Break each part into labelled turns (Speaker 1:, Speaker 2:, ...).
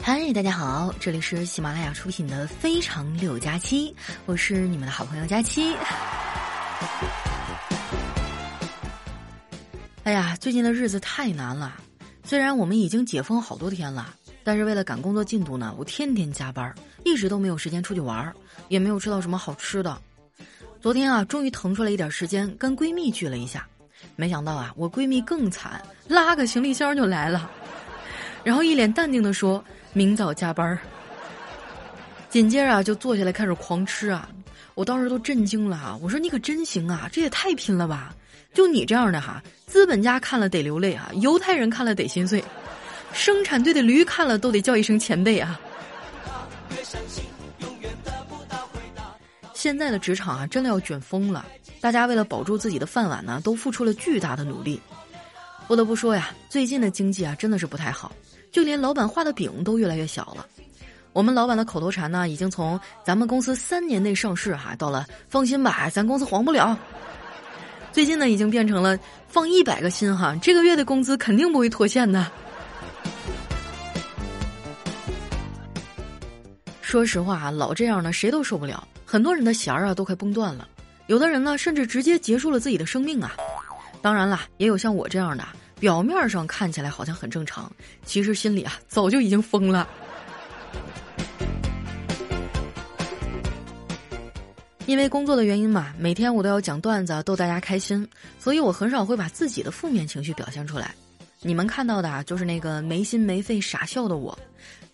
Speaker 1: 嗨，大家好，这里是喜马拉雅出品的《非常六加七》，我是你们的好朋友佳期。哎呀，最近的日子太难了。虽然我们已经解封好多天了，但是为了赶工作进度呢，我天天加班，一直都没有时间出去玩，也没有吃到什么好吃的。昨天啊，终于腾出来一点时间跟闺蜜聚了一下，没想到啊，我闺蜜更惨，拉个行李箱就来了，然后一脸淡定的说：“明早加班。”紧接着啊，就坐下来开始狂吃啊，我当时都震惊了啊！我说你可真行啊，这也太拼了吧！就你这样的哈，资本家看了得流泪啊，犹太人看了得心碎，生产队的驴看了都得叫一声前辈啊。现在的职场啊，真的要卷疯了，大家为了保住自己的饭碗呢，都付出了巨大的努力。不得不说呀，最近的经济啊，真的是不太好，就连老板画的饼都越来越小了。我们老板的口头禅呢，已经从咱们公司三年内上市哈，到了放心吧，咱公司黄不了。最近呢，已经变成了放一百个心哈，这个月的工资肯定不会拖欠的。说实话啊，老这样呢，谁都受不了。很多人的弦儿啊，都快崩断了。有的人呢，甚至直接结束了自己的生命啊。当然了，也有像我这样的，表面上看起来好像很正常，其实心里啊，早就已经疯了。因为工作的原因嘛，每天我都要讲段子逗大家开心，所以我很少会把自己的负面情绪表现出来。你们看到的啊，就是那个没心没肺傻笑的我。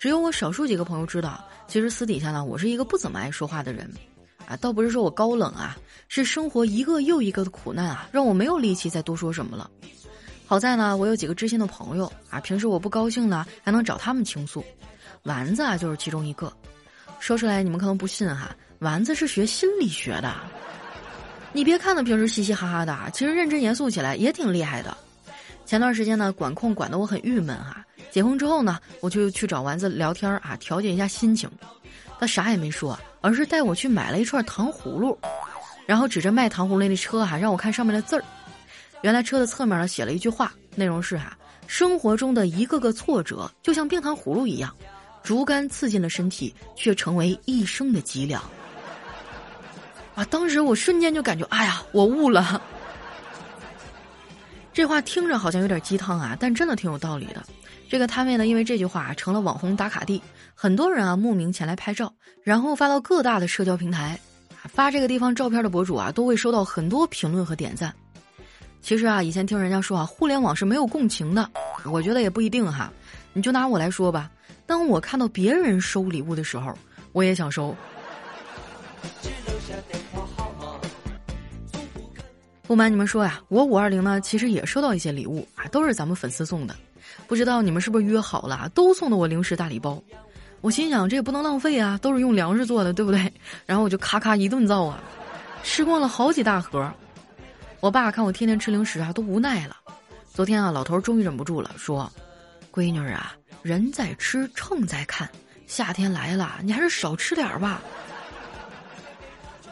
Speaker 1: 只有我少数几个朋友知道，其实私底下呢，我是一个不怎么爱说话的人。啊，倒不是说我高冷啊，是生活一个又一个的苦难啊，让我没有力气再多说什么了。好在呢，我有几个知心的朋友啊，平时我不高兴呢，还能找他们倾诉。丸子啊，就是其中一个。说出来你们可能不信哈。丸子是学心理学的，你别看他平时嘻嘻哈哈的啊，其实认真严肃起来也挺厉害的。前段时间呢，管控管得我很郁闷哈。解封之后呢，我就去找丸子聊天啊，调节一下心情。他啥也没说，而是带我去买了一串糖葫芦，然后指着卖糖葫芦那车哈，让我看上面的字儿。原来车的侧面上写了一句话，内容是哈：生活中的一个个挫折就像冰糖葫芦一样，竹竿刺进了身体，却成为一生的脊梁。啊！当时我瞬间就感觉，哎呀，我悟了。这话听着好像有点鸡汤啊，但真的挺有道理的。这个摊位呢，因为这句话成了网红打卡地，很多人啊慕名前来拍照，然后发到各大的社交平台。发这个地方照片的博主啊，都会收到很多评论和点赞。其实啊，以前听人家说啊，互联网是没有共情的，我觉得也不一定哈。你就拿我来说吧，当我看到别人收礼物的时候，我也想收。不瞒你们说呀，我五二零呢，其实也收到一些礼物啊，都是咱们粉丝送的。不知道你们是不是约好了，都送的我零食大礼包。我心想这也不能浪费啊，都是用粮食做的，对不对？然后我就咔咔一顿造啊，吃光了好几大盒。我爸看我天天吃零食啊，都无奈了。昨天啊，老头终于忍不住了，说：“闺女啊，人在吃，秤在看，夏天来了，你还是少吃点吧。”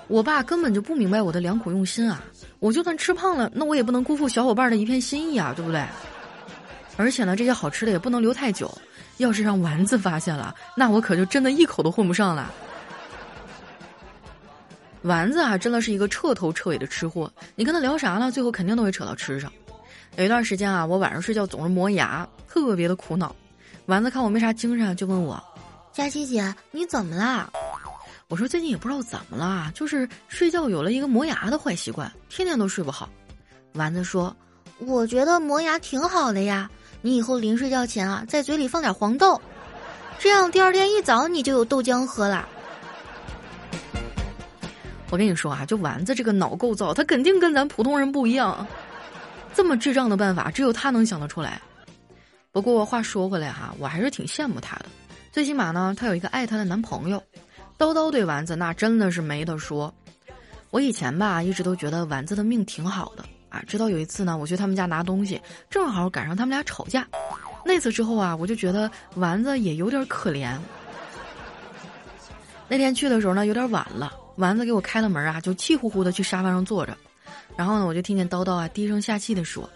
Speaker 1: 我爸根本就不明白我的良苦用心啊！我就算吃胖了，那我也不能辜负小伙伴的一片心意啊，对不对？而且呢，这些好吃的也不能留太久，要是让丸子发现了，那我可就真的一口都混不上了。丸子啊，真的是一个彻头彻尾的吃货，你跟他聊啥呢？最后肯定都会扯到吃上。有一段时间啊，我晚上睡觉总是磨牙，特别的苦恼。丸子看我没啥精神，就问我：“佳琪姐，你怎么啦？”我说最近也不知道怎么了，就是睡觉有了一个磨牙的坏习惯，天天都睡不好。丸子说：“我觉得磨牙挺好的呀，你以后临睡觉前啊，在嘴里放点黄豆，这样第二天一早你就有豆浆喝了。”我跟你说啊，就丸子这个脑构造，他肯定跟咱普通人不一样，这么智障的办法只有他能想得出来。不过话说回来哈，我还是挺羡慕他的，最起码呢，他有一个爱他的男朋友。叨叨对丸子那真的是没得说，我以前吧一直都觉得丸子的命挺好的直到有一次呢，我去他们家拿东西，正好赶上他们俩吵架，那次之后啊，我就觉得丸子也有点可怜。那天去的时候呢，有点晚了，丸子给我开了门啊，就气呼呼的去沙发上坐着，然后呢，我就听见叨叨啊低声下气的说：“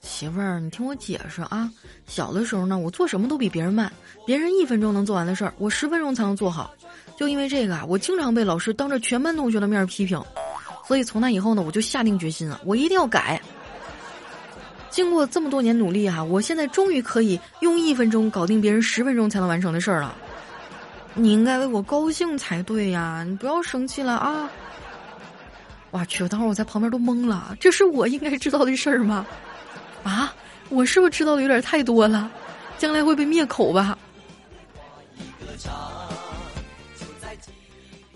Speaker 1: 媳妇儿，你听我解释啊。小的时候呢，我做什么都比别人慢，别人一分钟能做完的事儿，我十分钟才能做好。就因为这个啊，我经常被老师当着全班同学的面批评。所以从那以后呢，我就下定决心了，我一定要改。经过这么多年努力啊，我现在终于可以用一分钟搞定别人十分钟才能完成的事儿了。你应该为我高兴才对呀，你不要生气了啊！我去，当时我在旁边都懵了，这是我应该知道的事儿吗？啊，我是不是知道的有点太多了？将来会被灭口吧？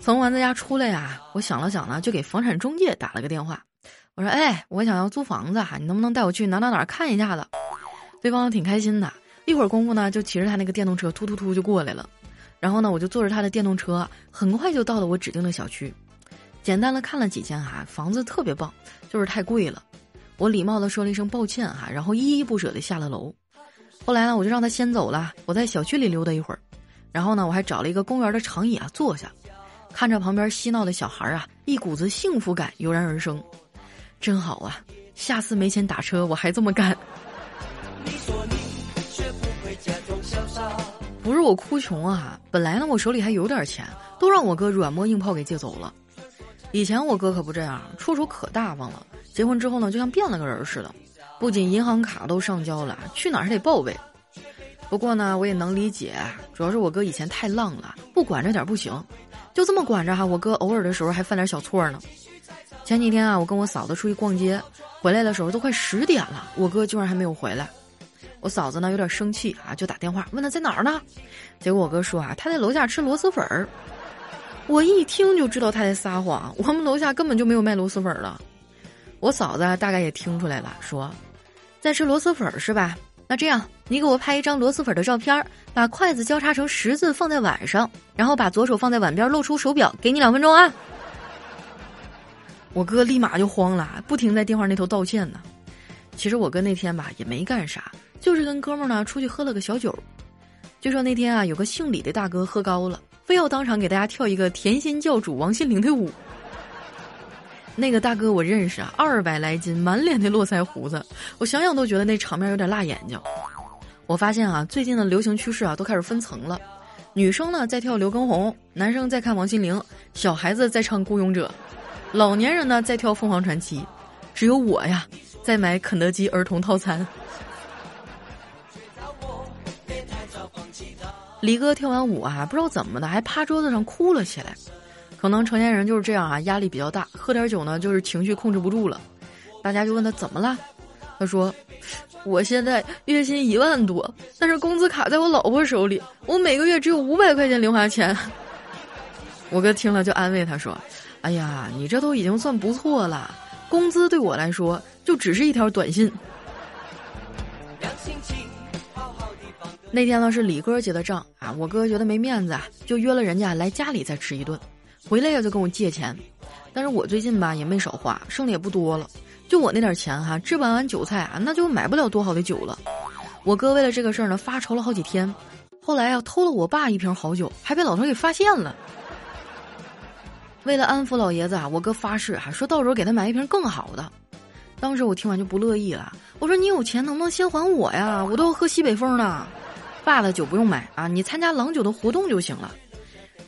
Speaker 1: 从丸子家出来呀，我想了想呢，就给房产中介打了个电话。我说：“哎，我想要租房子哈，你能不能带我去哪哪哪看一下子？”对方挺开心的，一会儿功夫呢，就骑着他那个电动车突突突就过来了。然后呢，我就坐着他的电动车，很快就到了我指定的小区。简单的看了几间哈，房子特别棒，就是太贵了。我礼貌的说了一声抱歉哈，然后依依不舍的下了楼。后来呢，我就让他先走了，我在小区里溜达一会儿。然后呢，我还找了一个公园的长椅啊坐下。看着旁边嬉闹的小孩啊，一股子幸福感油然而生，真好啊！下次没钱打车，我还这么干。不是我哭穷啊，本来呢我手里还有点钱，都让我哥软磨硬泡给借走了。以前我哥可不这样，出手可大方了。结婚之后呢，就像变了个人似的，不仅银行卡都上交了，去哪儿还得报备。不过呢，我也能理解，主要是我哥以前太浪了，不管着点不行。就这么管着哈，我哥偶尔的时候还犯点小错呢。前几天啊，我跟我嫂子出去逛街，回来的时候都快十点了，我哥居然还没有回来。我嫂子呢有点生气啊，就打电话问他在哪儿呢。结果我哥说啊，他在楼下吃螺蛳粉儿。我一听就知道他在撒谎，我们楼下根本就没有卖螺蛳粉儿的。我嫂子大概也听出来了，说在吃螺蛳粉儿是吧？那这样，你给我拍一张螺蛳粉的照片，把筷子交叉成十字放在碗上，然后把左手放在碗边，露出手表，给你两分钟啊！我哥立马就慌了，不停在电话那头道歉呢。其实我哥那天吧也没干啥，就是跟哥们呢出去喝了个小酒。据说那天啊有个姓李的大哥喝高了，非要当场给大家跳一个甜心教主王心凌的舞。那个大哥我认识啊，二百来斤，满脸的络腮胡子，我想想都觉得那场面有点辣眼睛。我发现啊，最近的流行趋势啊都开始分层了，女生呢在跳刘畊宏，男生在看王心凌，小孩子在唱孤勇者，老年人呢在跳凤凰传奇，只有我呀在买肯德基儿童套餐。李哥跳完舞啊，不知道怎么的，还趴桌子上哭了起来。可能成年人就是这样啊，压力比较大，喝点酒呢，就是情绪控制不住了。大家就问他怎么了，他说：“我现在月薪一万多，但是工资卡在我老婆手里，我每个月只有五百块钱零花钱。”我哥听了就安慰他说：“哎呀，你这都已经算不错了，工资对我来说就只是一条短信。”那天呢是李哥结的账啊，我哥觉得没面子，就约了人家来家里再吃一顿。回来呀就跟我借钱，但是我最近吧也没少花，剩的也不多了。就我那点钱哈，置办完酒菜啊，那就买不了多好的酒了。我哥为了这个事儿呢，发愁了好几天。后来呀，偷了我爸一瓶好酒，还被老头给发现了。为了安抚老爷子啊，我哥发誓啊，说到时候给他买一瓶更好的。当时我听完就不乐意了，我说你有钱能不能先还我呀？我都要喝西北风呢。爸的酒不用买啊，你参加郎酒的活动就行了。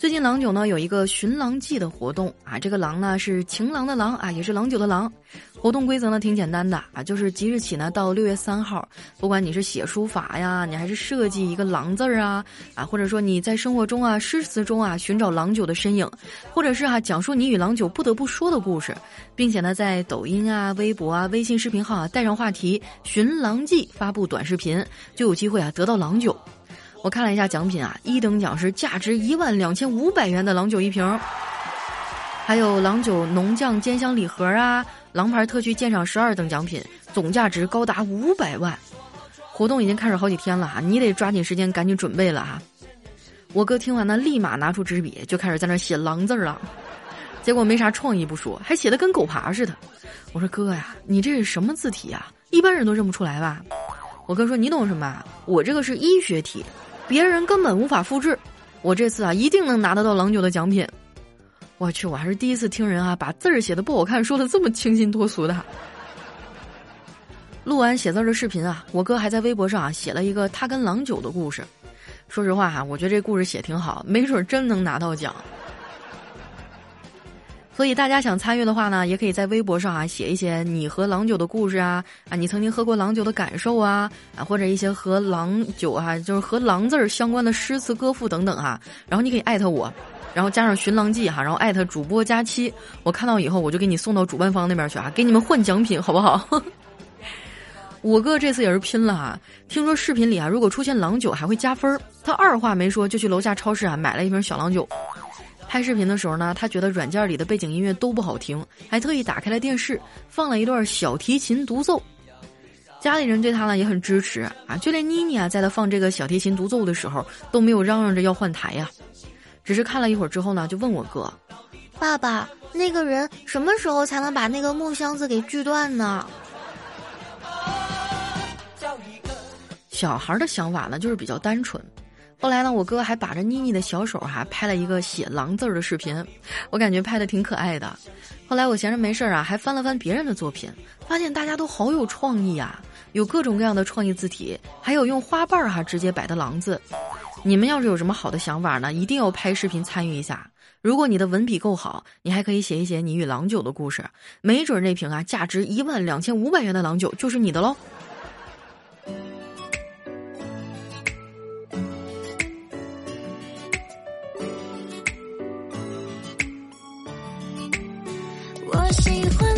Speaker 1: 最近郎酒呢有一个寻郎记的活动啊，这个郎呢是情郎的郎啊，也是郎酒的郎。活动规则呢挺简单的啊，就是即日起呢到六月三号，不管你是写书法呀，你还是设计一个郎字儿啊啊，或者说你在生活中啊诗词中啊寻找郎酒的身影，或者是哈讲述你与郎酒不得不说的故事，并且呢在抖音啊、微博啊、微信视频号啊带上话题“寻郎记”发布短视频，就有机会啊得到郎酒。我看了一下奖品啊，一等奖是价值一万两千五百元的郎酒一瓶，还有郎酒浓酱煎香礼盒啊，郎牌特区鉴赏十二等奖品，总价值高达五百万。活动已经开始好几天了哈，你得抓紧时间赶紧准备了哈。我哥听完呢，立马拿出纸笔就开始在那写郎字了，结果没啥创意不说，还写的跟狗爬似的。我说哥呀，你这是什么字体啊？一般人都认不出来吧？我哥说你懂什么？我这个是医学体。别人根本无法复制，我这次啊一定能拿得到郎酒的奖品。我去，我还是第一次听人啊把字儿写的不好看说的这么清新脱俗的。录完写字的视频啊，我哥还在微博上啊写了一个他跟郎酒的故事。说实话哈，我觉得这故事写挺好，没准真能拿到奖。所以大家想参与的话呢，也可以在微博上啊写一些你和郎酒的故事啊啊，你曾经喝过郎酒的感受啊啊，或者一些和郎酒啊，就是和郎字儿相关的诗词歌赋等等哈。然后你可以艾特我，然后加上寻郎记哈，然后艾特主播佳期，我看到以后我就给你送到主办方那边去啊，给你们换奖品好不好？我哥这次也是拼了哈，听说视频里啊如果出现郎酒还会加分儿，他二话没说就去楼下超市啊买了一瓶小郎酒。拍视频的时候呢，他觉得软件里的背景音乐都不好听，还特意打开了电视，放了一段小提琴独奏。家里人对他呢也很支持啊，就连妮妮啊，在他放这个小提琴独奏的时候，都没有嚷嚷着要换台呀。只是看了一会儿之后呢，就问我哥：“
Speaker 2: 爸爸，那个人什么时候才能把那个木箱子给锯断呢？”
Speaker 1: 小孩的想法呢，就是比较单纯。后来呢，我哥还把着妮妮的小手哈拍了一个写狼字儿的视频，我感觉拍的挺可爱的。后来我闲着没事儿啊，还翻了翻别人的作品，发现大家都好有创意啊，有各种各样的创意字体，还有用花瓣儿哈直接摆的狼字。你们要是有什么好的想法呢，一定要拍视频参与一下。如果你的文笔够好，你还可以写一写你与郎酒的故事，没准那瓶啊价值一万两千五百元的郎酒就是你的喽。我喜欢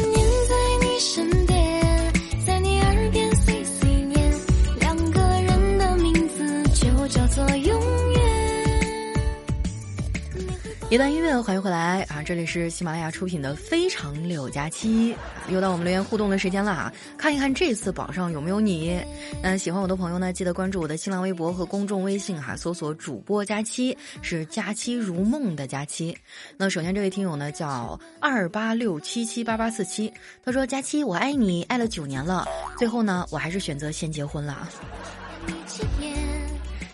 Speaker 1: 一段音乐，欢迎回来啊！这里是喜马拉雅出品的《非常六加七》，又到我们留言互动的时间了啊！看一看这次榜上有没有你。那喜欢我的朋友呢，记得关注我的新浪微博和公众微信哈，搜索“主播佳期”，是“佳期如梦”的佳期。那首先这位听友呢叫二八六七七八八四七，他说：“佳期，我爱你，爱了九年了，最后呢，我还是选择先结婚了。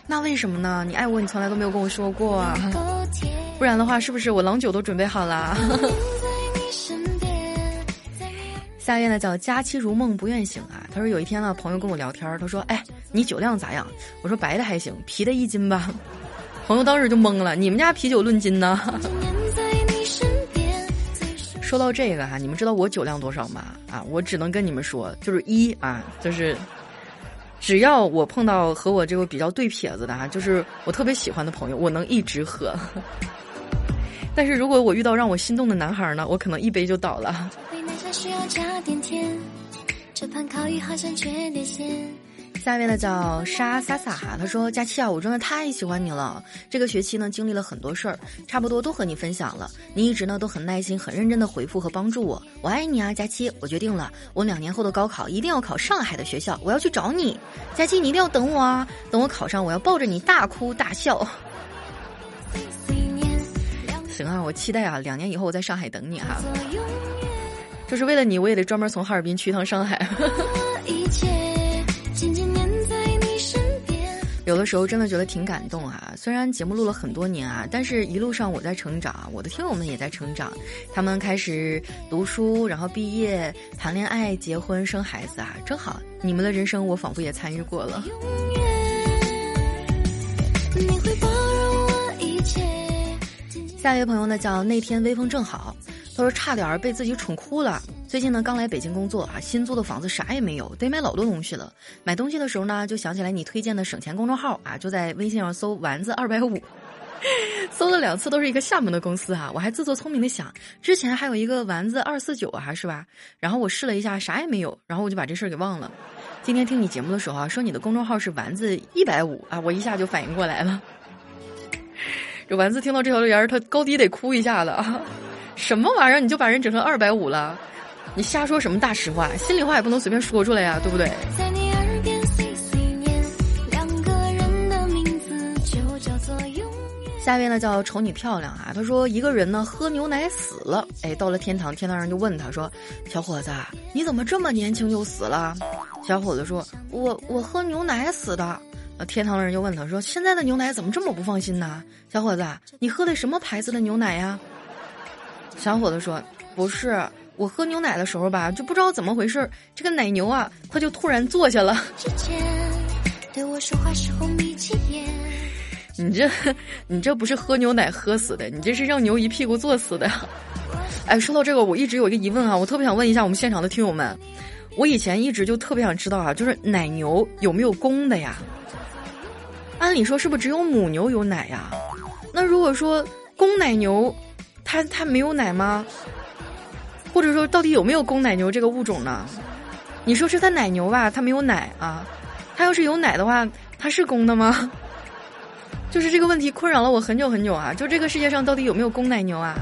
Speaker 1: 那为什么呢？你爱我，你从来都没有跟我说过啊。” 不然的话，是不是我郎酒都准备好了？下一位呢叫佳期如梦不愿醒啊。他说有一天呢，朋友跟我聊天，他说：“哎，你酒量咋样？”我说：“白的还行，啤的一斤吧。”朋友当时就懵了：“你们家啤酒论斤呢？” 说到这个哈，你们知道我酒量多少吗？啊，我只能跟你们说，就是一啊，就是只要我碰到和我这个比较对撇子的哈，就是我特别喜欢的朋友，我能一直喝。但是如果我遇到让我心动的男孩呢，我可能一杯就倒了。下面呢叫沙萨萨哈，他说：“佳期啊，我真的太喜欢你了。这个学期呢，经历了很多事儿，差不多都和你分享了。你一直呢都很耐心、很认真的回复和帮助我。我爱你啊，佳期！我决定了，我两年后的高考一定要考上海的学校，我要去找你。佳期，你一定要等我啊！等我考上，我要抱着你大哭大笑。”行啊，我期待啊，两年以后我在上海等你哈。就是为了你，我也得专门从哈尔滨去一趟上海。有的时候真的觉得挺感动啊。虽然节目录了很多年啊，但是一路上我在成长，我的听友们也在成长。他们开始读书，然后毕业、谈恋爱、结婚、生孩子啊，正好你们的人生我仿佛也参与过了。下一位朋友呢叫那天微风正好，他说差点儿被自己宠哭了。最近呢刚来北京工作啊，新租的房子啥也没有，得买老多东西了。买东西的时候呢，就想起来你推荐的省钱公众号啊，就在微信上搜丸子二百五，搜了两次都是一个厦门的公司哈。我还自作聪明的想，之前还有一个丸子二四九啊，是吧？然后我试了一下，啥也没有，然后我就把这事儿给忘了。今天听你节目的时候啊，说你的公众号是丸子一百五啊，我一下就反应过来了。这丸子听到这条留言，他高低得哭一下子啊！什么玩意儿，你就把人整成二百五了？你瞎说什么大实话？心里话也不能随便说出来呀，对不对？下面呢叫瞅你漂亮啊，他说一个人呢喝牛奶死了，哎，到了天堂，天堂人就问他说：“小伙子，你怎么这么年轻就死了？”小伙子说：“我我喝牛奶死的。”天堂的人就问他说：“现在的牛奶怎么这么不放心呢？小伙子，你喝的什么牌子的牛奶呀？”小伙子说：“不是，我喝牛奶的时候吧，就不知道怎么回事，这个奶牛啊，它就突然坐下了。你这，你这不是喝牛奶喝死的，你这是让牛一屁股坐死的。哎，说到这个，我一直有一个疑问啊，我特别想问一下我们现场的听友们，我以前一直就特别想知道啊，就是奶牛有没有公的呀？按理说是不是只有母牛有奶呀？那如果说公奶牛，它它没有奶吗？或者说到底有没有公奶牛这个物种呢？你说是它奶牛吧，它没有奶啊，它要是有奶的话，它是公的吗？就是这个问题困扰了我很久很久啊！就这个世界上到底有没有公奶牛啊？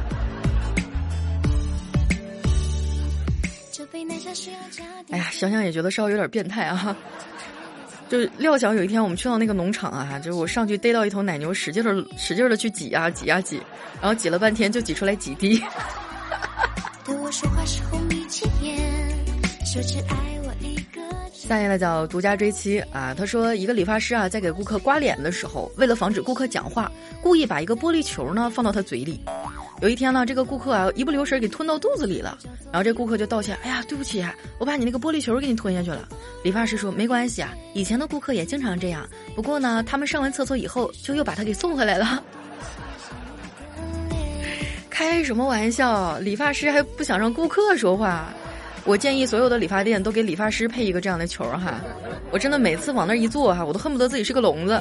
Speaker 1: 哎呀，想想也觉得稍微有点变态啊！就料想有一天我们去到那个农场啊，就我上去逮到一头奶牛，使劲的使劲的去挤啊挤啊挤，然后挤了半天就挤出来几滴。下一个叫独家追妻啊，他说一个理发师啊，在给顾客刮脸的时候，为了防止顾客讲话，故意把一个玻璃球呢放到他嘴里。有一天呢，这个顾客啊一不留神给吞到肚子里了，然后这顾客就道歉，哎呀，对不起啊，我把你那个玻璃球给你吞下去了。理发师说没关系啊，以前的顾客也经常这样，不过呢，他们上完厕所以后就又把他给送回来了。开什么玩笑？理发师还不想让顾客说话。我建议所有的理发店都给理发师配一个这样的球哈，我真的每次往那一坐哈，我都恨不得自己是个聋子。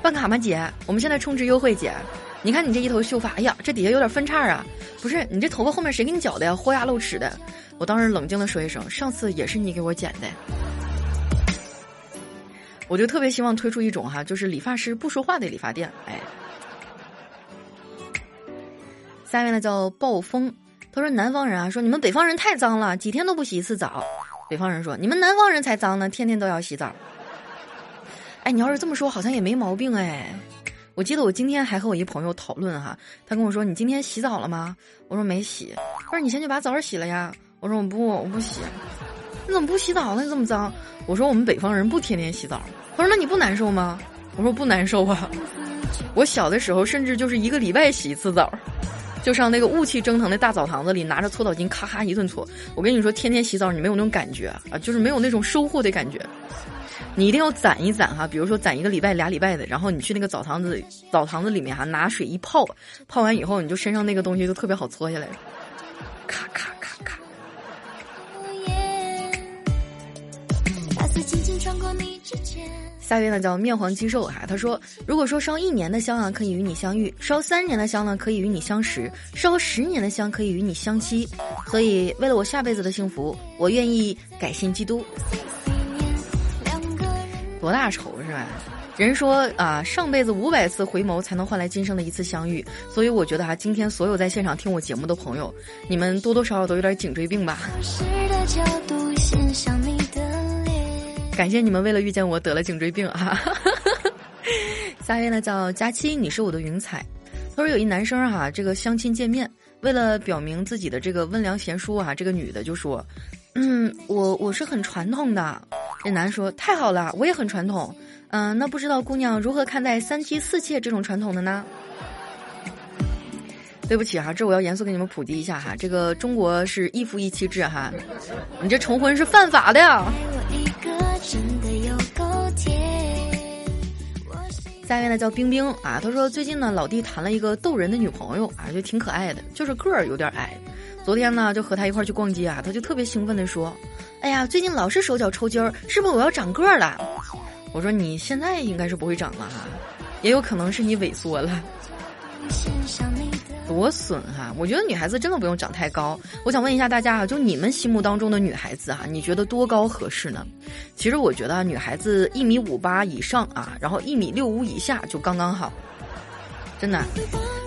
Speaker 1: 办卡吗，姐？我们现在充值优惠，姐。你看你这一头秀发，哎呀，这底下有点分叉啊！不是你这头发后面谁给你绞的呀？豁牙露齿的。我当时冷静的说一声，上次也是你给我剪的。我就特别希望推出一种哈，就是理发师不说话的理发店。哎，下面呢叫暴风。他说：“南方人啊，说你们北方人太脏了，几天都不洗一次澡。”北方人说：“你们南方人才脏呢，天天都要洗澡。”哎，你要是这么说，好像也没毛病哎。我记得我今天还和我一朋友讨论哈，他跟我说：“你今天洗澡了吗？”我说：“没洗。”他说：“你先去把澡洗了呀。”我说：“我不，我不洗。”你怎么不洗澡呢？你这么脏？我说：“我们北方人不天天洗澡。”他说：“那你不难受吗？”我说：“不难受啊。”我小的时候甚至就是一个礼拜洗一次澡。就上那个雾气蒸腾的大澡堂子里，拿着搓澡巾咔咔一顿搓。我跟你说，天天洗澡你没有那种感觉啊，就是没有那种收获的感觉。你一定要攒一攒哈，比如说攒一个礼拜、俩礼拜的，然后你去那个澡堂子澡堂子里面哈，拿水一泡，泡完以后你就身上那个东西就特别好搓下来，咔咔咔咔。下一位呢叫面黄肌瘦哈，他说：“如果说烧一年的香啊，可以与你相遇；烧三年的香呢，可以与你相识；烧十年的香，可以与你相期。所以，为了我下辈子的幸福，我愿意改信基督。”多大仇是吧？人说啊，上辈子五百次回眸才能换来今生的一次相遇。所以，我觉得哈，今天所有在现场听我节目的朋友，你们多多少少都有点颈椎病吧。感谢你们为了遇见我得了颈椎病啊！下一位呢叫佳期，你是我的云彩。他说有一男生哈，这个相亲见面，为了表明自己的这个温良贤淑啊，这个女的就说：“嗯，我我是很传统的。”这男说：“太好了，我也很传统。嗯，那不知道姑娘如何看待三妻四妾这种传统的呢？” 对不起哈，这我要严肃给你们普及一下哈，这个中国是一夫一妻制哈，你这重婚是犯法的呀。下一位呢叫冰冰啊，他说最近呢老弟谈了一个逗人的女朋友啊，就挺可爱的，就是个儿有点矮。昨天呢就和他一块去逛街啊，他就特别兴奋地说：“哎呀，最近老是手脚抽筋儿，是不是我要长个儿了？”我说：“你现在应该是不会长了哈，也有可能是你萎缩了。”多损哈！我觉得女孩子真的不用长太高。我想问一下大家啊，就你们心目当中的女孩子啊，你觉得多高合适呢？其实我觉得女孩子一米五八以上啊，然后一米六五以下就刚刚好。真的，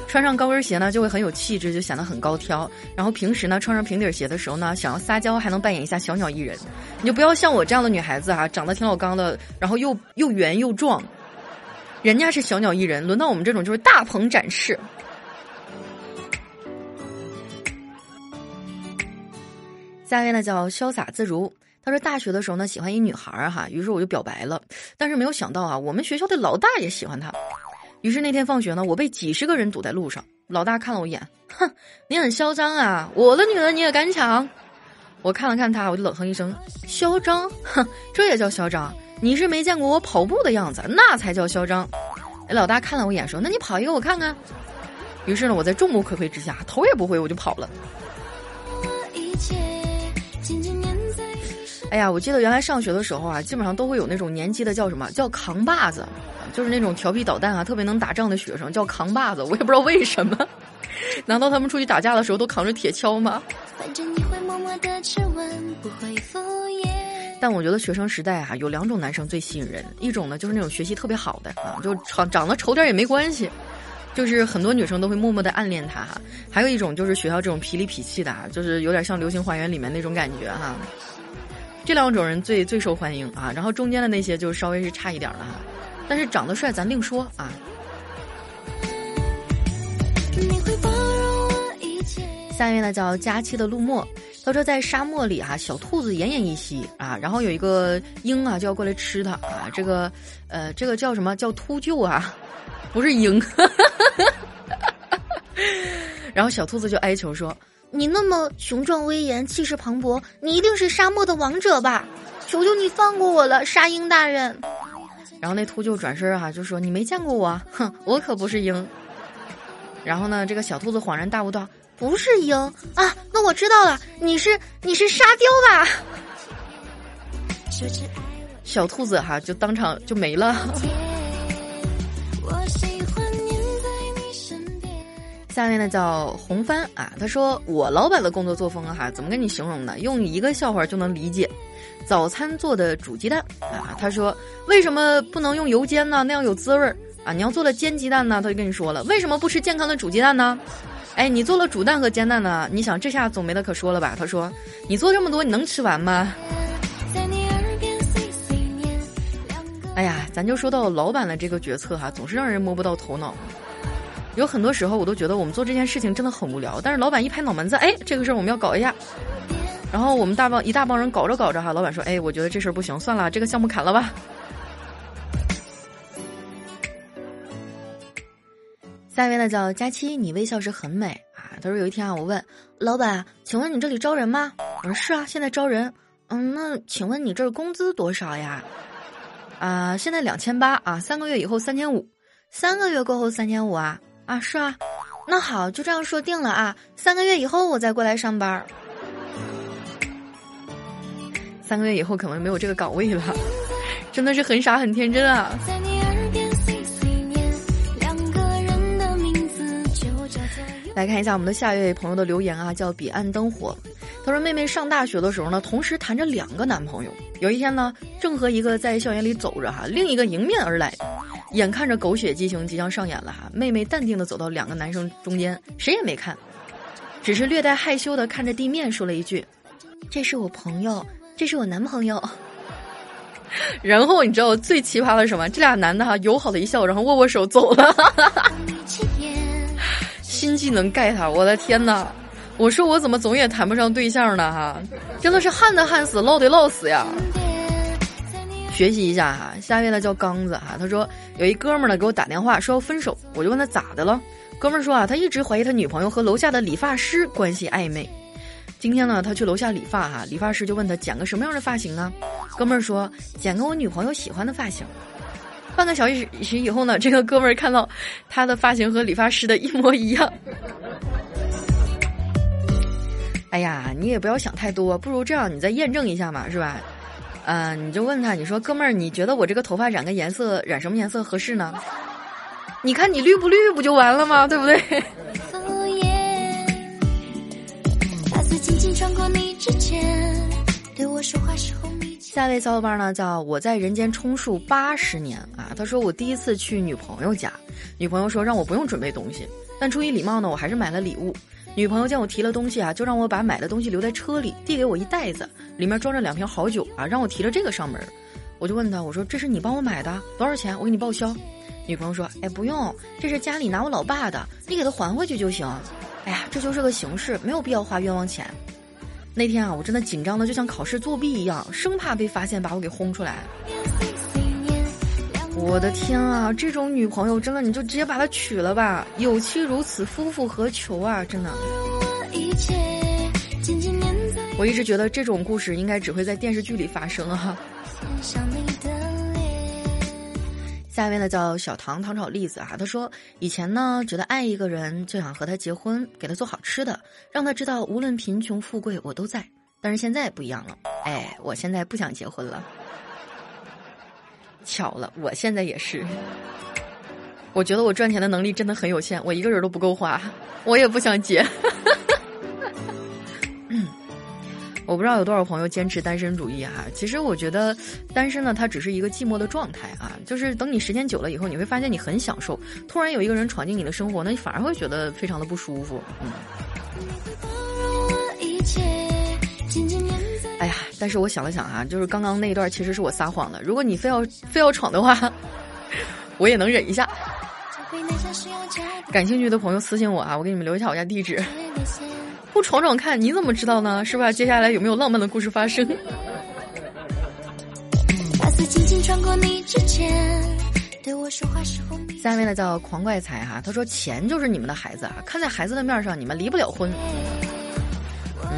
Speaker 1: 穿上高跟鞋呢就会很有气质，就显得很高挑。然后平时呢穿上平底鞋的时候呢，想要撒娇还能扮演一下小鸟依人。你就不要像我这样的女孩子哈，长得挺老刚的，然后又又圆又壮。人家是小鸟依人，轮到我们这种就是大鹏展翅。下一位呢叫潇洒自如，他说大学的时候呢喜欢一女孩儿哈，于是我就表白了，但是没有想到啊，我们学校的老大也喜欢他。于是那天放学呢，我被几十个人堵在路上。老大看了我一眼，哼，你很嚣张啊！我的女人你也敢抢？我看了看他，我就冷哼一声：嚣张？哼，这也叫嚣张？你是没见过我跑步的样子，那才叫嚣张。哎，老大看了我一眼说：那你跑一个我看看。于是呢，我在众目睽睽之下，头也不回我就跑了。哎呀，我记得原来上学的时候啊，基本上都会有那种年级的叫什么叫扛把子。就是那种调皮捣蛋啊，特别能打仗的学生，叫扛把子。我也不知道为什么，难道他们出去打架的时候都扛着铁锹吗？但我觉得学生时代啊，有两种男生最吸引人，一种呢就是那种学习特别好的啊，就长长得丑点也没关系，就是很多女生都会默默的暗恋他哈。还有一种就是学校这种痞里痞气的，就是有点像《流星花园》里面那种感觉哈。这两种人最最受欢迎啊，然后中间的那些就稍微是差一点了哈。但是长得帅咱另说啊。下面呢叫佳期的陆墨，他说在沙漠里啊，小兔子奄奄一息啊，然后有一个鹰啊就要过来吃它啊，这个呃这个叫什么叫秃鹫啊，不是鹰。然后小兔子就哀求说：“
Speaker 2: 你那么雄壮威严，气势磅礴，你一定是沙漠的王者吧？求求你放过我了，沙鹰大人。”
Speaker 1: 然后那秃鹫转身哈就说：“你没见过我，哼，我可不是鹰。”然后呢，这个小兔子恍然大悟道：“
Speaker 2: 不是鹰啊，那我知道了，你是你是沙雕吧？”
Speaker 1: 小兔子哈就当场就没了。下面呢叫红帆啊，他说：“我老板的工作作风哈，怎么跟你形容呢？用一个笑话就能理解。”早餐做的煮鸡蛋啊，他说为什么不能用油煎呢？那样有滋味儿啊。你要做了煎鸡蛋呢，他就跟你说了，为什么不吃健康的煮鸡蛋呢？哎，你做了煮蛋和煎蛋呢？你想这下总没得可说了吧？他说你做这么多，你能吃完吗？哎呀，咱就说到老板的这个决策哈，总是让人摸不到头脑。有很多时候我都觉得我们做这件事情真的很无聊，但是老板一拍脑门子，哎，这个事儿我们要搞一下。然后我们大帮一大帮人搞着搞着哈，老板说：“哎，我觉得这事儿不行，算了，这个项目砍了吧。”下一位呢叫佳期，你微笑时很美啊。他说有一天啊，我问老板：“请问你这里招人吗？”我说：“是啊，现在招人。”嗯，那请问你这儿工资多少呀？啊，现在两千八啊，三个月以后三千五，
Speaker 2: 三个月过后三千五啊？啊，是啊。那好，就这样说定了啊，三个月以后我再过来上班。
Speaker 1: 三个月以后可能没有这个岗位了，真的是很傻很天真啊！来看一下我们的下一位朋友的留言啊，叫彼岸灯火。他说：“妹妹上大学的时候呢，同时谈着两个男朋友。有一天呢，正和一个在校园里走着哈，另一个迎面而来，眼看着狗血激情即将上演了哈，妹妹淡定的走到两个男生中间，谁也没看，只是略带害羞的看着地面，说了一句：‘这是我朋友。’”这是我男朋友，然后你知道最奇葩的是什么？这俩男的哈友好的一笑，然后握握手走了，新技能盖他！我的天哪！我说我怎么总也谈不上对象呢？哈，真的是旱的旱死，涝的涝死呀！学习一下哈，下面呢叫刚子哈，他说有一哥们儿呢给我打电话说要分手，我就问他咋的了，哥们儿说啊，他一直怀疑他女朋友和楼下的理发师关系暧昧。今天呢，他去楼下理发哈，理发师就问他剪个什么样的发型呢？哥们儿说剪个我女朋友喜欢的发型。半个小时以后呢，这个哥们儿看到他的发型和理发师的一模一样。哎呀，你也不要想太多，不如这样，你再验证一下嘛，是吧？嗯，你就问他，你说哥们儿，你觉得我这个头发染个颜色，染什么颜色合适呢？你看你绿不绿，不就完了吗？对不对？下一位小伙伴呢，叫我在人间充数八十年啊。他说我第一次去女朋友家，女朋友说让我不用准备东西，但出于礼貌呢，我还是买了礼物。女朋友见我提了东西啊，就让我把买的东西留在车里，递给我一袋子，里面装着两瓶好酒啊，让我提着这个上门。我就问他，我说这是你帮我买的，多少钱？我给你报销。女朋友说，哎，不用，这是家里拿我老爸的，你给他还回去就行。哎呀，这就是个形式，没有必要花冤枉钱。那天啊，我真的紧张的就像考试作弊一样，生怕被发现把我给轰出来。我的天啊，这种女朋友真的你就直接把她娶了吧！有妻如此，夫复何求啊！真的。我一直觉得这种故事应该只会在电视剧里发生啊。下一位呢叫小唐糖炒栗子啊，他说以前呢觉得爱一个人就想和他结婚，给他做好吃的，让他知道无论贫穷富贵我都在。但是现在不一样了，哎，我现在不想结婚了。巧了，我现在也是。我觉得我赚钱的能力真的很有限，我一个人都不够花，我也不想结。我不知道有多少朋友坚持单身主义哈，其实我觉得单身呢，它只是一个寂寞的状态啊，就是等你时间久了以后，你会发现你很享受，突然有一个人闯进你的生活，那你反而会觉得非常的不舒服。嗯。哎呀，但是我想了想啊，就是刚刚那一段其实是我撒谎的，如果你非要非要闯的话，我也能忍一下。感兴趣的朋友私信我啊，我给你们留一下我家地址。不闯闯看，你怎么知道呢？是吧？接下来有没有浪漫的故事发生？下面呢叫狂怪才哈，他说钱就是你们的孩子啊，看在孩子的面上，你们离不了婚。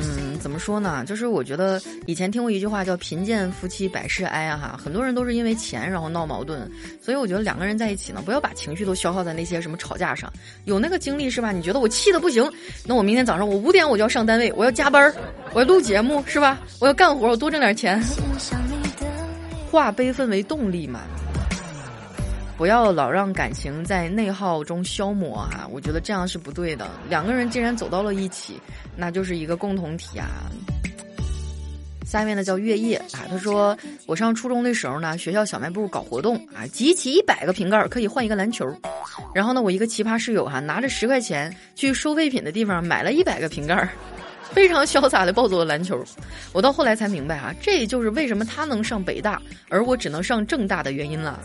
Speaker 1: 嗯，怎么说呢？就是我觉得以前听过一句话叫“贫贱夫妻百事哀”啊，哈，很多人都是因为钱然后闹矛盾，所以我觉得两个人在一起呢，不要把情绪都消耗在那些什么吵架上。有那个精力是吧？你觉得我气的不行，那我明天早上我五点我就要上单位，我要加班，我要录节目是吧？我要干活，我多挣点钱，化悲愤为动力嘛。不要老让感情在内耗中消磨啊！我觉得这样是不对的。两个人既然走到了一起，那就是一个共同体啊。下面呢叫月夜啊，他说我上初中的时候呢，学校小卖部搞活动啊，集齐一百个瓶盖可以换一个篮球。然后呢，我一个奇葩室友哈，拿着十块钱去收废品的地方买了一百个瓶盖，非常潇洒的抱走了篮球。我到后来才明白啊，这就是为什么他能上北大，而我只能上正大的原因了。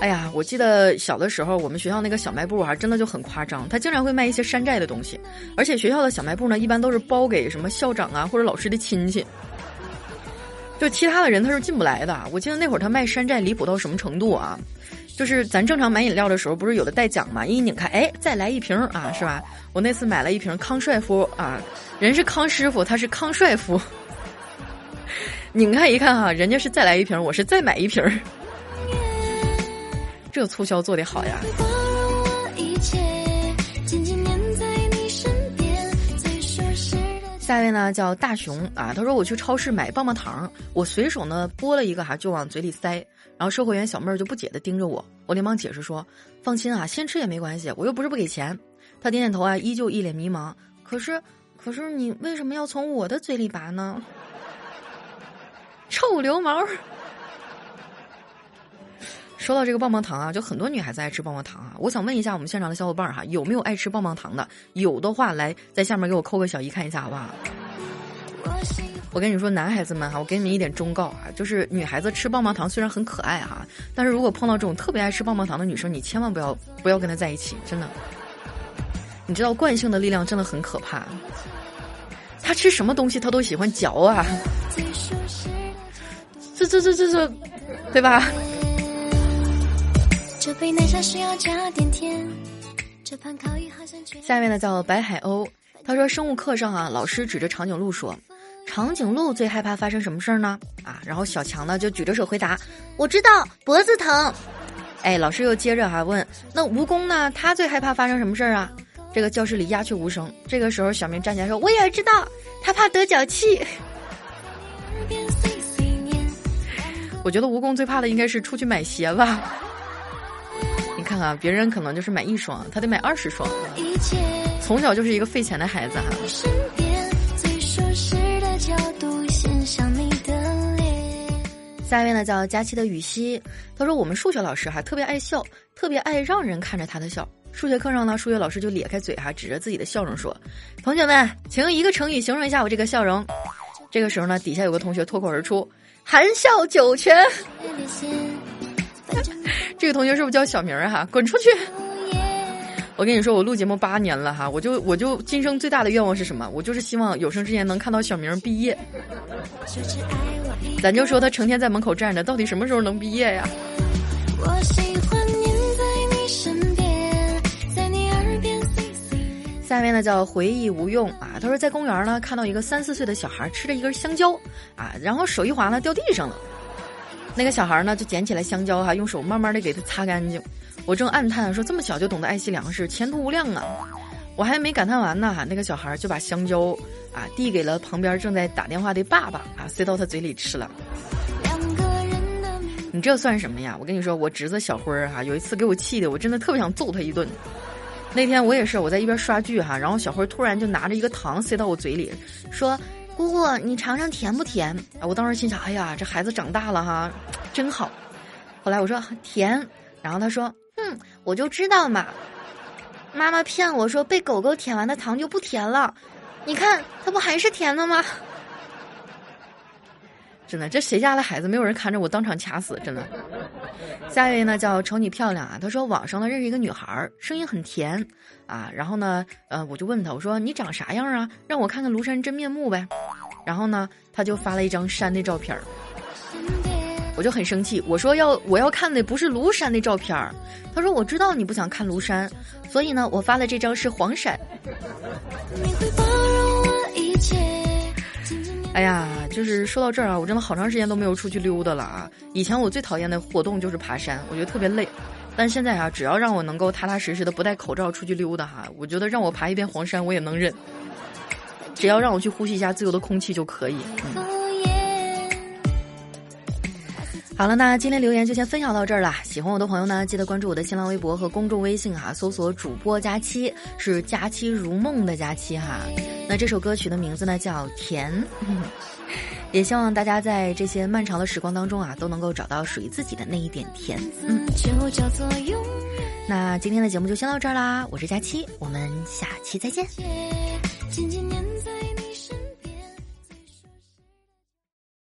Speaker 1: 哎呀，我记得小的时候，我们学校那个小卖部啊，真的就很夸张，他经常会卖一些山寨的东西，而且学校的小卖部呢，一般都是包给什么校长啊或者老师的亲戚，就其他的人他是进不来的。我记得那会儿他卖山寨离谱到什么程度啊？就是咱正常买饮料的时候，不是有的带奖嘛？一拧开，哎，再来一瓶啊，是吧？我那次买了一瓶康帅夫啊，人是康师傅，他是康帅夫。拧开一看哈，人家是再来一瓶，我是再买一瓶。这促销做的好呀！下一位呢叫大熊啊，他说我去超市买棒棒糖，我随手呢剥了一个哈就往嘴里塞，然后售货员小妹儿就不解的盯着我，我连忙解释说：“放心啊，先吃也没关系，我又不是不给钱。”他点点头啊，依旧一脸迷茫。可是，可是你为什么要从我的嘴里拔呢？臭流氓！说到这个棒棒糖啊，就很多女孩子爱吃棒棒糖啊。我想问一下我们现场的小伙伴哈，有没有爱吃棒棒糖的？有的话，来在下面给我扣个小一看一下好不好？我跟你说，男孩子们哈，我给你们一点忠告啊，就是女孩子吃棒棒糖虽然很可爱哈，但是如果碰到这种特别爱吃棒棒糖的女生，你千万不要不要跟她在一起，真的。你知道惯性的力量真的很可怕，她吃什么东西她都喜欢嚼啊，这这这这这，对吧？下面呢叫白海鸥，他说生物课上啊，老师指着长颈鹿说：“长颈鹿最害怕发生什么事儿呢？”啊，然后小强呢就举着手回答：“
Speaker 2: 我知道，脖子疼。”
Speaker 1: 哎，老师又接着还问：“那蜈蚣呢？它最害怕发生什么事儿啊？”这个教室里鸦雀无声。这个时候，小明站起来说：“我也知道，它怕得脚气。”我觉得蜈蚣最怕的应该是出去买鞋吧。看看别人可能就是买一双，他得买二十双。从小就是一个费钱的孩子哈。下一位呢叫佳期的雨熙，他说我们数学老师哈特别爱笑，特别爱让人看着他的笑。数学课上呢，数学老师就咧开嘴哈，指着自己的笑容说：“同学们，请用一个成语形容一下我这个笑容。”这个时候呢，底下有个同学脱口而出：“含笑九泉。” 这个同学是不是叫小明儿哈？滚出去！我跟你说，我录节目八年了哈，我就我就今生最大的愿望是什么？我就是希望有生之年能看到小明毕业。咱就说他成天在门口站着，到底什么时候能毕业呀？
Speaker 2: 我喜欢黏在你身边，在你耳边
Speaker 1: 下面呢叫回忆无用啊，他说在公园呢看到一个三四岁的小孩吃着一根香蕉啊，然后手一滑呢掉地上了，那个小孩呢就捡起来香蕉哈，用手慢慢的给它擦干净。我正暗叹说这么小就懂得爱惜粮食，前途无量啊！我还没感叹完呢，哈那个小孩就把香蕉啊递给了旁边正在打电话的爸爸啊，塞到他嘴里吃了。你这算什么呀？我跟你说，我侄子小辉儿哈，有一次给我气的，我真的特别想揍他一顿。那天我也是，我在一边刷剧哈，然后小辉突然就拿着一个糖塞到我嘴里，说：“姑姑，你尝尝甜不甜？”，我当时心想：“哎呀，这孩子长大了哈，真好。”后来我说甜，然后他说：“哼，我就知道嘛，妈妈骗我说被狗狗舔完的糖就不甜了，你看它不还是甜的吗？”真的，这谁家的孩子没有人看着我当场掐死？真的。下一位呢叫瞅你漂亮啊，他说网上呢认识一个女孩，声音很甜啊，然后呢，呃，我就问他，我说你长啥样啊？让我看看庐山真面目呗。然后呢，他就发了一张山的照片儿，我就很生气，我说要我要看的不是庐山的照片儿。他说我知道你不想看庐山，所以呢，我发的这张是黄山。哎呀，就是说到这儿啊，我真的好长时间都没有出去溜达了啊！以前我最讨厌的活动就是爬山，我觉得特别累。但现在啊，只要让我能够踏踏实实的不戴口罩出去溜达哈，我觉得让我爬一遍黄山我也能忍。只要让我去呼吸一下自由的空气就可以。好了，那今天留言就先分享到这儿了。喜欢我的朋友呢，记得关注我的新浪微博和公众微信哈，搜索主播佳期，是佳期如梦的佳期哈。那这首歌曲的名字呢叫《甜》，也希望大家在这些漫长的时光当中啊，都能够找到属于自己的那一点甜。嗯，那今天的节目就先到这儿啦，我是佳期，我们下期再见。